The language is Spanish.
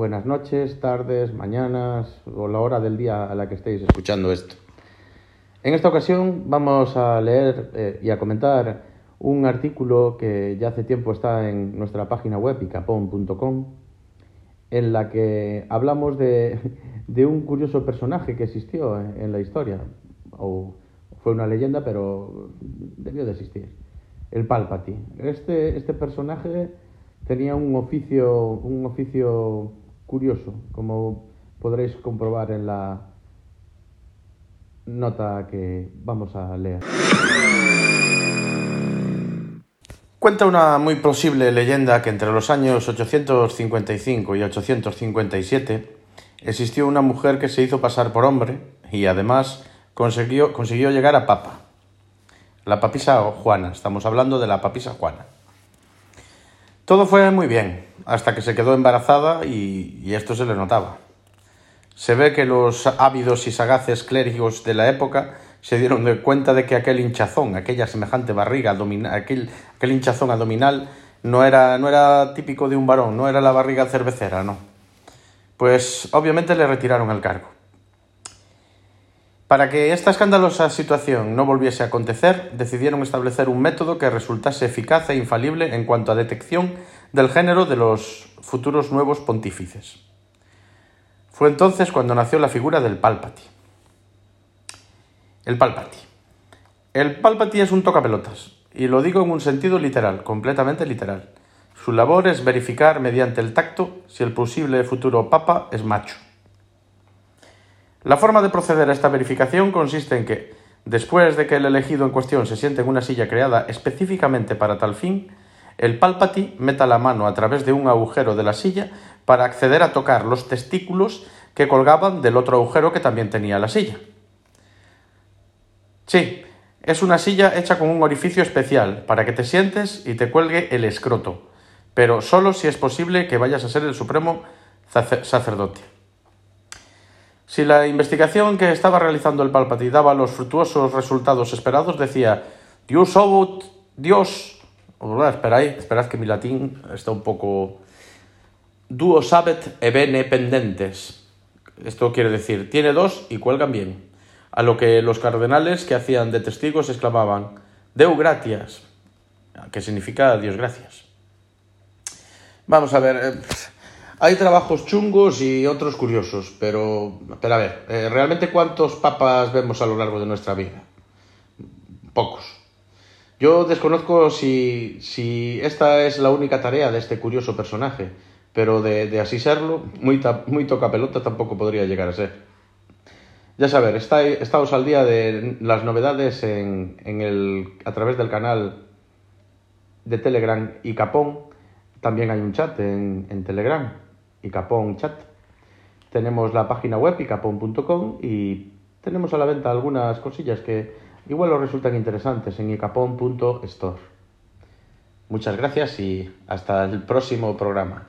buenas noches, tardes, mañanas o la hora del día a la que estéis escuchando esto. En esta ocasión vamos a leer eh, y a comentar un artículo que ya hace tiempo está en nuestra página web icapon.com en la que hablamos de, un curioso personaje que existió en la historia, o fue una leyenda, pero debió de existir, el Palpatine. Este, este personaje tenía un oficio, un oficio curioso, como podréis comprobar en la nota que vamos a leer. Cuenta una muy posible leyenda que entre los años 855 y 857 existió una mujer que se hizo pasar por hombre y además consiguió, consiguió llegar a papa. La papisa Juana, estamos hablando de la papisa Juana. Todo fue muy bien, hasta que se quedó embarazada y, esto se le notaba. Se ve que los ávidos y sagaces clérigos de la época se dieron cuenta de que aquel hinchazón, aquella semejante barriga, aquel, aquel hinchazón abdominal, no era, no era típico de un varón, no era la barriga cervecera, no. Pues obviamente le retiraron el cargo. Para que esta escandalosa situación no volviese a acontecer, decidieron establecer un método que resultase eficaz e infalible en cuanto a detección del género de los futuros nuevos pontífices. Fue entonces cuando nació la figura del Palpati. El Palpati. El Palpati es un tocapelotas, y lo digo en un sentido literal, completamente literal. Su labor es verificar mediante el tacto si el posible futuro papa es macho. La forma de proceder a esta verificación consiste en que, después de que el elegido en cuestión se siente en una silla creada específicamente para tal fin, el pálpati meta la mano a través de un agujero de la silla para acceder a tocar los testículos que colgaban del otro agujero que también tenía la silla. Sí, es una silla hecha con un orificio especial para que te sientes y te cuelgue el escroto, pero solo si es posible que vayas a ser el supremo sacerdote. Si la investigación que estaba realizando el Palpatine daba los fructuosos resultados esperados, decía Dios obut, Dios. Esperad, esperad que mi latín está un poco. Duo sabet e bene pendentes. Esto quiere decir, tiene dos y cuelgan bien. A lo que los cardenales que hacían de testigos exclamaban, Deu gratias, que significa Dios gracias. Vamos a ver. Eh, hay trabajos chungos y otros curiosos, pero, pero a ver, eh, ¿realmente cuántos papas vemos a lo largo de nuestra vida? Pocos. Yo desconozco si, si esta es la única tarea de este curioso personaje, pero de, así serlo, muy, muy toca pelota tampoco podría llegar a ser. Ya saber, está, estamos al día de las novedades en, en el, a través del canal de Telegram y Capón. También hay un chat en, en Telegram Icapón Chat. Tenemos la página web icapón.com y tenemos a la venta algunas cosillas que igual os resultan interesantes en icapón.store. Muchas gracias y hasta el próximo programa.